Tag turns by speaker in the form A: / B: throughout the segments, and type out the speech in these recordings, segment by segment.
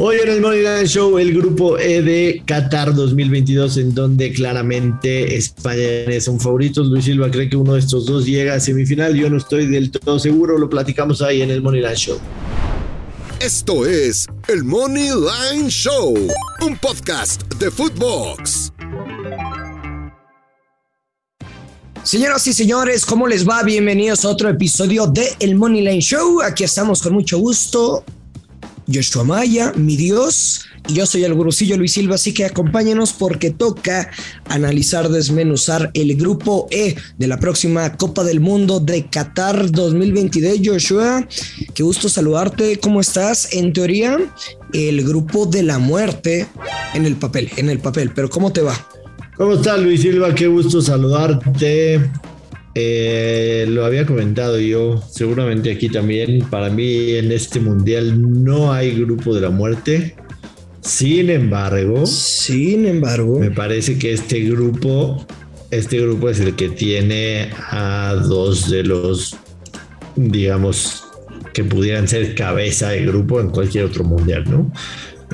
A: Hoy en el Money Line Show, el grupo E de Qatar 2022, en donde claramente España son favoritos. Luis Silva cree que uno de estos dos llega a semifinal. Yo no estoy del todo seguro, lo platicamos ahí en el Money Line Show.
B: Esto es el Money Line Show, un podcast de Footbox.
C: Señoras y señores, ¿cómo les va? Bienvenidos a otro episodio de El Money Line Show. Aquí estamos con mucho gusto. Joshua Maya, mi Dios, y yo soy el gurusillo Luis Silva, así que acompáñenos porque toca analizar, desmenuzar el grupo E de la próxima Copa del Mundo de Qatar 2022. Joshua, qué gusto saludarte, ¿cómo estás? En teoría, el grupo de la muerte en el papel, en el papel, pero ¿cómo te va?
A: ¿Cómo estás, Luis Silva? Qué gusto saludarte. Eh, lo había comentado yo, seguramente aquí también. Para mí en este mundial no hay grupo de la muerte. Sin embargo,
C: sin embargo,
A: me parece que este grupo, este grupo es el que tiene a dos de los, digamos, que pudieran ser cabeza de grupo en cualquier otro mundial, ¿no?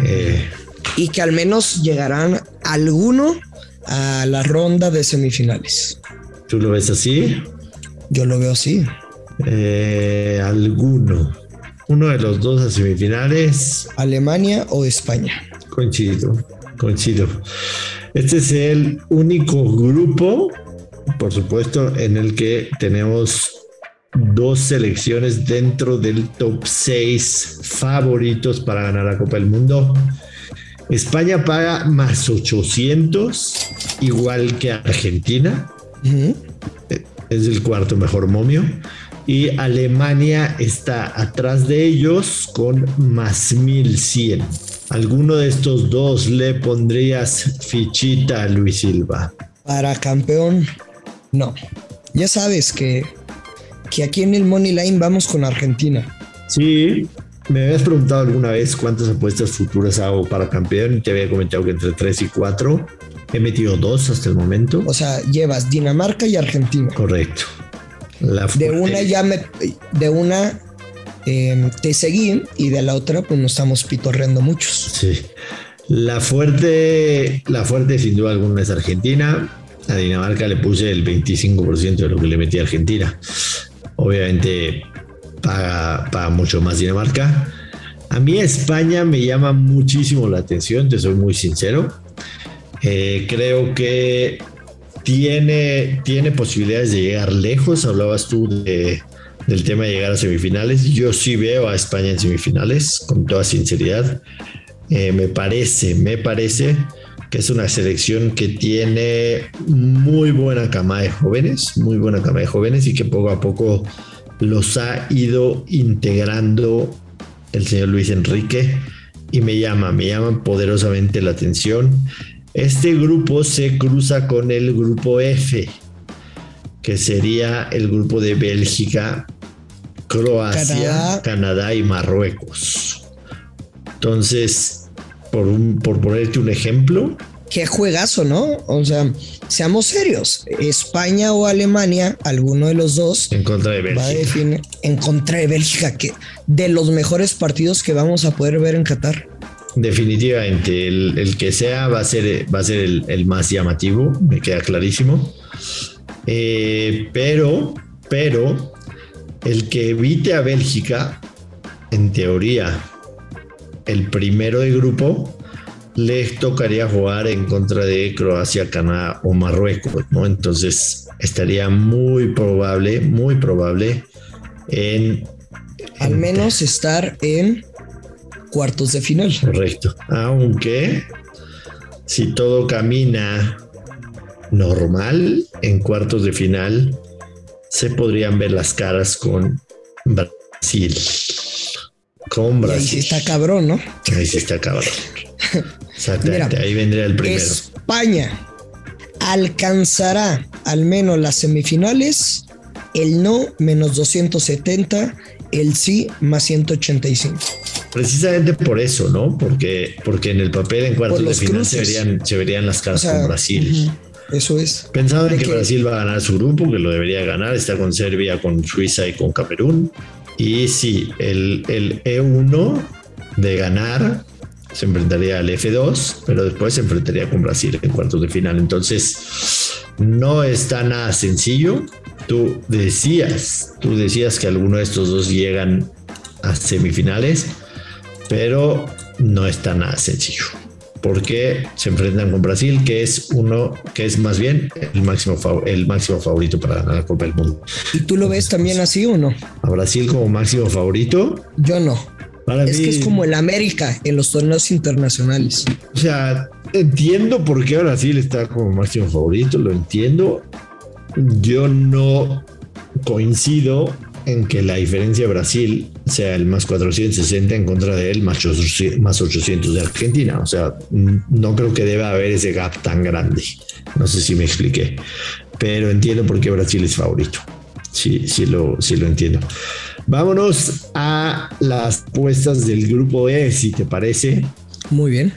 C: Eh, y que al menos llegarán alguno a la ronda de semifinales.
A: ¿Tú lo ves así?
C: Yo lo veo así.
A: Eh, alguno. Uno de los dos a semifinales.
C: Alemania o España.
A: Coincido, coincido. Este es el único grupo, por supuesto, en el que tenemos dos selecciones dentro del top 6 favoritos para ganar la Copa del Mundo. España paga más 800, igual que Argentina es el cuarto mejor momio. Y Alemania está atrás de ellos con más 1100. ¿Alguno de estos dos le pondrías fichita a Luis Silva?
C: Para campeón, no. Ya sabes que, que aquí en el Money Line vamos con Argentina.
A: Sí, me habías preguntado alguna vez cuántas apuestas futuras hago para campeón y te había comentado que entre 3 y 4. He metido dos hasta el momento.
C: O sea, llevas Dinamarca y Argentina.
A: Correcto.
C: de una ya me, de una em, te seguí y de la otra pues nos estamos pitorreando muchos.
A: Sí. La fuerte, la fuerte sin duda alguna es Argentina. A Dinamarca le puse el 25% de lo que le metí a Argentina. Obviamente paga, paga mucho más Dinamarca. A mí España me llama muchísimo la atención, te soy muy sincero. Eh, creo que tiene, tiene posibilidades de llegar lejos. Hablabas tú del tema de llegar a semifinales. Yo sí veo a España en semifinales, con toda sinceridad. Eh, me parece, me parece que es una selección que tiene muy buena cama de jóvenes, muy buena cama de jóvenes y que poco a poco los ha ido integrando el señor Luis Enrique y me llama, me llama poderosamente la atención. Este grupo se cruza con el grupo F, que sería el grupo de Bélgica, Croacia, Canadá, y Marruecos. Entonces, por, por ponerte un ejemplo.
C: Qué juegazo, ¿no? O sea, seamos serios. España o Alemania, alguno de los dos.
A: En contra de Bélgica.
C: en contra de Bélgica, que de los mejores partidos que vamos a poder ver en Qatar.
A: Definitivamente, el, que sea va a ser, va a ser el, más llamativo, me queda clarísimo. Eh, pero, pero, el que evite a Bélgica, en teoría, el primero de grupo, le tocaría jugar en contra de Croacia, Canadá o Marruecos, ¿no? Entonces estaría muy probable, muy probable en...
C: Al menos estar en cuartos de final.
A: Correcto. Aunque si todo camina normal en cuartos de final, se podrían ver las caras con Brasil. Con Brasil. ahí
C: sí está cabrón, ¿no?
A: Ahí sí está cabrón. Exactamente, ahí vendría el primero.
C: España alcanzará al menos las semifinales, el no menos 270, el sí más 185.
A: Precisamente por eso, ¿no? Porque, porque en el papel en cuartos de final se verían, se verían, las caras con Brasil.
C: Eso es.
A: Pensaba que, Brasil va a ganar su grupo, que lo debería ganar. Está con Serbia, con Suiza y con Camerún. Y sí, el, el E1 de ganar se enfrentaría al F2, pero después se enfrentaría con Brasil en cuartos de final. Entonces, no está nada sencillo. Tú decías, tú decías que alguno de estos dos llegan a semifinales, pero no está nada sencillo. Porque se enfrentan con Brasil, que es uno, que es más bien el máximo, el máximo favorito para ganar la Copa del Mundo.
C: ¿Y tú lo ves también así o no?
A: A Brasil como máximo favorito.
C: Yo no es que es como el América en los torneos internacionales.
A: O sea, entiendo por qué Brasil está como máximo favorito, lo entiendo. Yo no coincido en que la diferencia de Brasil sea el más 460 en contra de él, más 800 de Argentina. O sea, no creo que deba haber ese gap tan grande. No sé si me expliqué, pero entiendo por qué Brasil es favorito. Sí, sí lo, sí lo entiendo. Vámonos a las puestas del grupo E, si te parece.
C: Muy bien,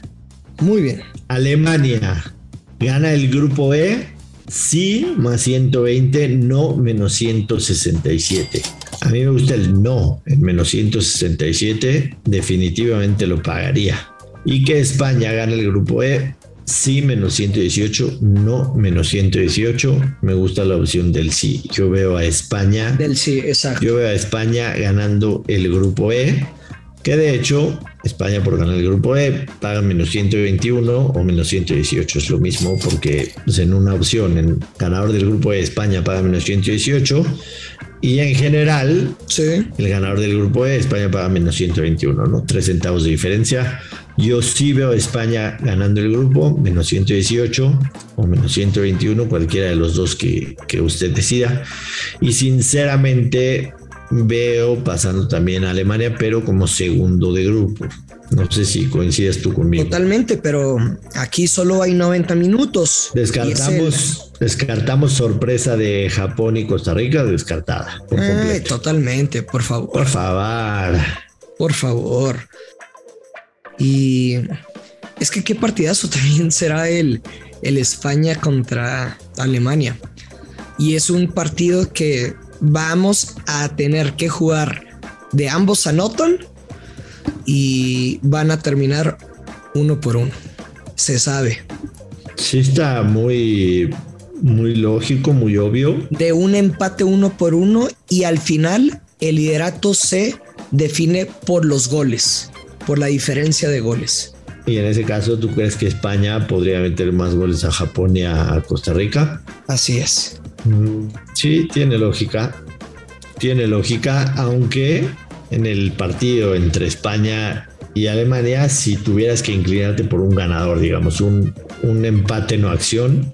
C: muy bien.
A: Alemania gana el grupo E, sí, más 120, no, menos 167. A mí me gusta el no, el menos 167, definitivamente lo pagaría. Y que España gane el grupo E, sí menos 118, no menos 118. Me gusta la opción del sí. Yo veo a España.
C: Del sí, exacto.
A: Yo veo a España ganando el grupo E, que de hecho España por ganar el grupo E paga menos 121 o menos 118. Es lo mismo porque pues, en una opción, en ganador del grupo E, España paga menos 118. Y en general, el ganador del grupo E, España paga menos 121, ¿no? Tres centavos de diferencia. Yo sí veo a España ganando el grupo, menos 118 o menos 121, cualquiera de los dos que, usted decida. Y sinceramente veo pasando también a Alemania, pero como segundo de grupo. No sé si coincides tú conmigo.
C: Totalmente, pero aquí solo hay 90 minutos.
A: Descartamos, descartamos sorpresa de Japón y Costa Rica, descartada.
C: totalmente, por favor.
A: Por favor.
C: Por favor. Y es que qué partidazo también será el, el España contra Alemania. Y es un partido que vamos a tener que jugar de ambos anotan y van a terminar uno por uno. Se sabe.
A: Sí está muy, muy lógico, muy obvio.
C: De un empate uno por uno y al final el liderato se define por los goles por la diferencia de goles.
A: Y en ese caso, ¿tú crees que España podría meter más goles a Japón y a Costa Rica?
C: Así es.
A: Mm, sí, tiene lógica. Tiene lógica, aunque en el partido entre España y Alemania, si tuvieras que inclinarte por un ganador, digamos, un, un empate no acción,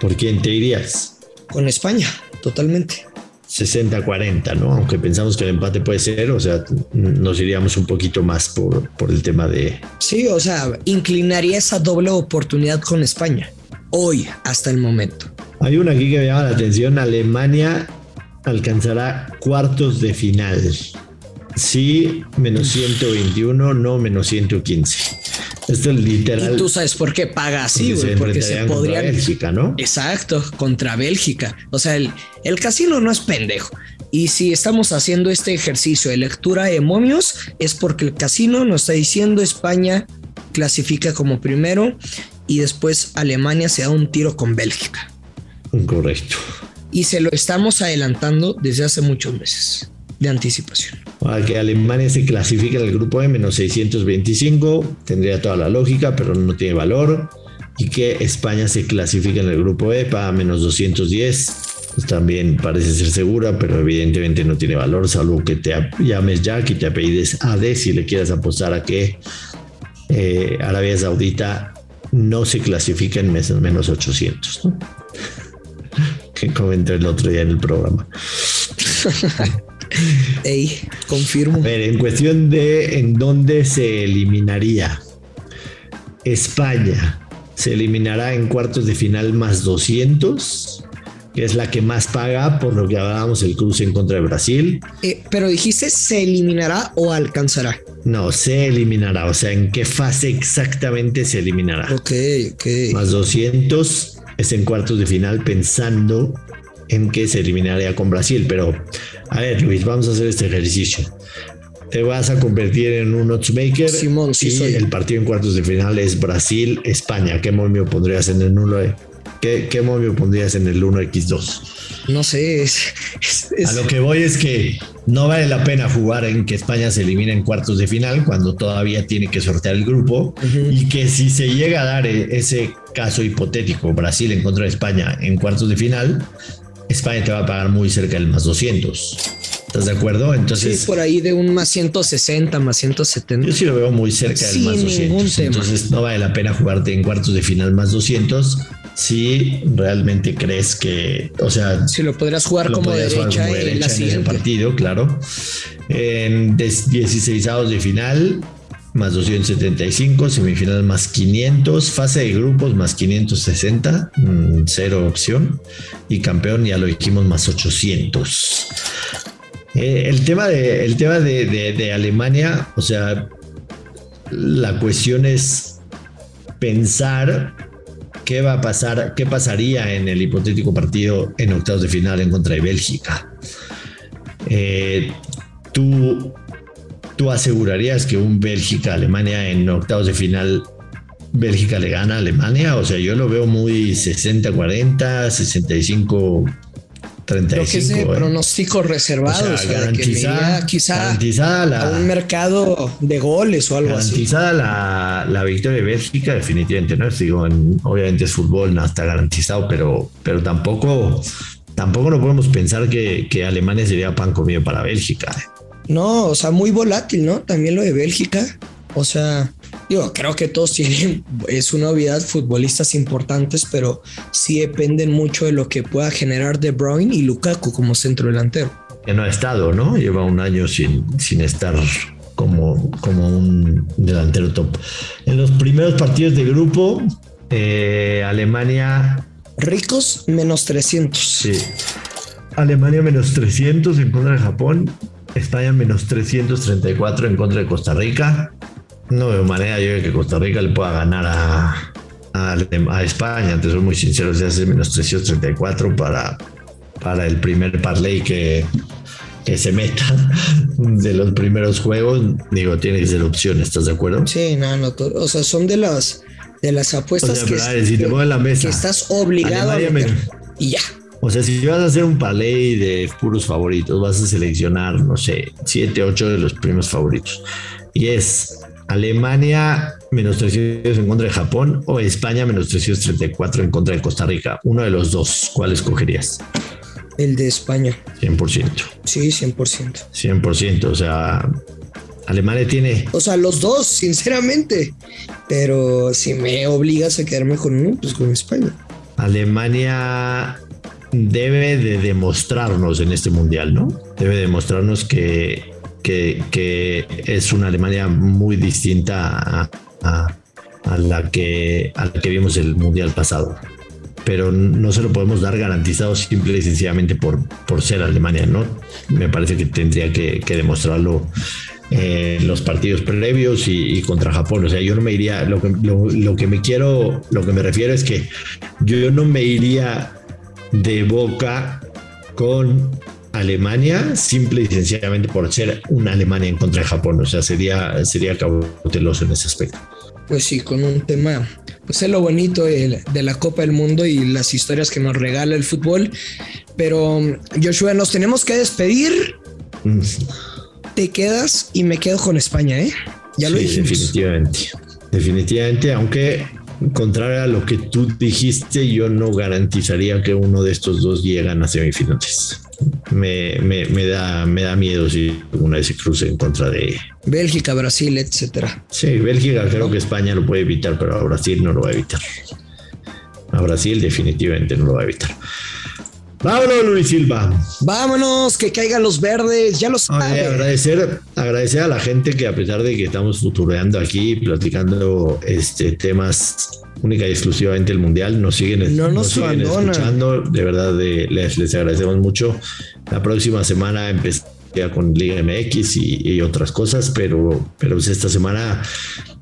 A: ¿por quién te irías?
C: Con España, totalmente.
A: 60-40, ¿no? Aunque pensamos que el empate puede ser, o sea, nos iríamos un poquito más por, por el tema de...
C: Sí, o sea, inclinaría esa doble oportunidad con España, hoy, hasta el momento.
A: Hay una aquí que me llama la atención, Alemania alcanzará cuartos de final. Sí, menos 121, no menos 115. Esto es literal.
C: Y tú sabes por qué paga así, güey. Porque se podría.
A: Bélgica, ¿no?
C: Exacto, contra Bélgica. O sea, el, el casino no es pendejo. Y si estamos haciendo este ejercicio de lectura de momios, es porque el casino nos está diciendo España clasifica como primero y después Alemania se da un tiro con Bélgica.
A: Correcto.
C: Y se lo estamos adelantando desde hace muchos meses de anticipación.
A: Para que Alemania se clasifique en el grupo E menos 625, tendría toda la lógica, pero no tiene valor. Y que España se clasifique en el grupo E para menos 210, pues también parece ser segura, pero evidentemente no tiene valor, salvo que te llames Jack y te apellides AD si le quieras apostar a que eh, Arabia Saudita no se clasifica en menos 800, que comenté el otro día en el programa.
C: Ey, confirmo.
A: A ver, en cuestión de en dónde se eliminaría. España se eliminará en cuartos de final más 200, que es la que más paga por lo que hablábamos el cruce en contra de Brasil.
C: Eh, pero dijiste se eliminará o alcanzará.
A: No, se eliminará. O sea, ¿en qué fase exactamente se eliminará?
C: Ok, ok.
A: Más 200 es en cuartos de final pensando en que se eliminaría con Brasil. Pero, a ver, Luis, vamos a hacer este ejercicio. te vas a convertir en un oddsmaker.
C: Simón, sí
A: y
C: soy.
A: el partido en cuartos de final es Brasil-España. ¿Qué momio pondrías en el 1? ¿Qué, ¿Qué momio pondrías en el 1x2?
C: No sé, es, es- es-
A: A lo que voy es que no vale la pena jugar en que España se elimine en cuartos de final cuando todavía tiene que sortear el grupo y que si se llega a dar e- ese caso hipotético, Brasil en contra de España en cuartos de final, España te va a pagar muy cerca del más 200. ¿Estás de acuerdo?
C: sí,
A: Entonces,
C: por ahí de un más 160, más 170.
A: yo sí lo veo muy cerca del más
C: ningún
A: 200.
C: tema.
A: Entonces, no vale la pena jugarte en cuartos de final más 200 si realmente crees que, o sea,
C: Si lo podrías jugar
A: lo
C: como
A: jugar
C: derecha,
A: como
C: en
A: derecha
C: la
A: en ese partido, claro. En 16 de final, más 275, semifinal más 500, fase de grupos más 560, mm, cero opción, y campeón ya lo dijimos más 800. Eh, el tema, de, el tema de, de- de Alemania, o sea, la cuestión es pensar qué va a pasar, qué pasaría en el hipotético partido en octavos de final en contra de Bélgica. Eh, tú, tú asegurarías que un Bélgica-Alemania en octavos de final, Bélgica le gana a Alemania. O sea, yo lo veo muy 60-40, 65.
C: Creo que es de
A: 35, ¿eh?
C: pronóstico reservado,
A: O sea, garantizada,
C: quizá
A: garantizada la,
C: a un mercado de goles o algo así.
A: Garantizada la, la victoria de Bélgica, definitivamente, ¿no? Digo, en- obviamente es fútbol, no está garantizado, pero, pero tampoco, tampoco no podemos pensar que, que Alemania sería pan comido para Bélgica.
C: No, o sea, muy volátil, ¿no? También lo de Bélgica. O sea, digo, creo que todos tienen, es una obviedad, futbolistas importantes, pero sí dependen mucho de lo que pueda generar De Bruyne y Lukaku como centro delantero.
A: Que no ha estado, ¿no? Lleva un año sin, sin estar como, como un delantero top. En los primeros partidos de grupo, eh, Alemania
C: Ricos, menos 300.
A: Sí. Alemania menos 300 en contra de Japón. España menos 334 en contra de Costa Rica. No veo manera yo de que Costa Rica le pueda ganar a, a, a España. Te soy muy sincero, se hace menos 334 para, para el primer parlay que, que se meta de los primeros juegos. Digo, tiene que ser opción, ¿estás de acuerdo?
C: Sí, no, no, o sea, son de las de las
A: O
C: apuestas
A: sea,
C: que,
A: pero a ver, si te pongo en la mesa.
C: que estás obligado
A: Alemania
C: a meter. Y ya.
A: O sea, si vas a hacer un parlay de puros favoritos, vas a seleccionar, no sé, 7, 8 de los primeros favoritos. Y es Alemania menos 300 en contra de Japón o España menos 334 en contra de Costa Rica. Uno de los dos, ¿cuál escogerías?
C: El de España.
A: 100%.
C: Sí, 100%.
A: 100%. O sea, Alemania tiene...
C: O sea, los dos, sinceramente. Pero si me obligas a quedarme con uno, pues con España.
A: Alemania debe de demostrarnos en este mundial, ¿no? Debe demostrarnos que, que, es una Alemania muy distinta a, la que, que vimos el mundial pasado. Pero no se lo podemos dar garantizado simple y sencillamente por, por ser Alemania, ¿no? Me parece que tendría que, demostrarlo en los partidos previos y, contra Japón. O sea, yo no me iría, lo que, lo que me quiero, lo que me refiero es que yo no me iría de boca con Alemania simple y sencillamente por ser una Alemania en contra de Japón. O sea, sería, sería cauteloso en ese aspecto.
C: Pues sí, con un tema. Pues es lo bonito de, de la Copa del Mundo y las historias que nos regala el fútbol. Pero Joshua, nos tenemos que despedir.
A: Mm,
C: Te quedas y me quedo con España, ¿eh? Ya lo
A: sí,
C: dijimos.
A: definitivamente. Definitivamente, aunque contrario a lo que tú dijiste, yo no garantizaría que uno de estos dos llegan a semifinales. Me, me, me da, me da miedo si una de se cruce en contra de.
C: Bélgica, Brasil, etcétera.
A: Sí, Bélgica creo que España lo puede evitar, pero a Brasil no lo va a evitar. A Brasil definitivamente no lo va a evitar. Vámonos, Luis Silva.
C: Vámonos, que caigan los verdes, ya lo
A: Oye,
C: saben.
A: agradecer, agradecer a la gente que a pesar de que estamos futureando aquí, platicando este temas única y exclusivamente el mundial, nos siguen,
C: No nos
A: siguen
C: abandonan.
A: escuchando. De verdad, de- les, les agradecemos mucho. La próxima semana empecé con Liga MX y, y otras cosas, pero, pero pues esta semana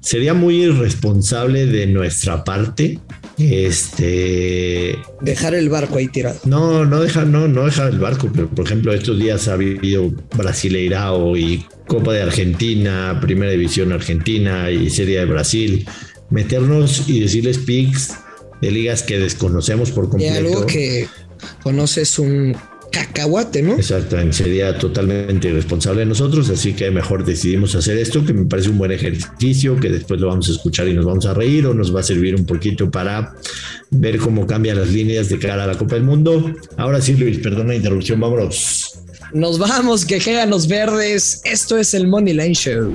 A: sería muy irresponsable de nuestra parte Este.
C: Dejar el barco ahí tirado.
A: No, no dejar, no, no dejar el barco, pero por ejemplo, estos días ha habido Brasileirao y Copa de Argentina, Primera División Argentina y Serie de Brasil. Meternos y decirles picks de ligas que desconocemos por completo.
C: Y algo que conoces un cacahuate, ¿no?
A: Exactamente, sería totalmente irresponsable de nosotros, así que mejor decidimos hacer esto, que me parece un buen ejercicio, que después lo vamos a escuchar y nos vamos a reír o nos va a servir un poquito para ver cómo cambian las líneas de cara a la Copa del Mundo. Ahora sí, Luis, perdona la interrupción, vámonos.
C: Nos vamos, que los verdes. Esto es el Money Line Show.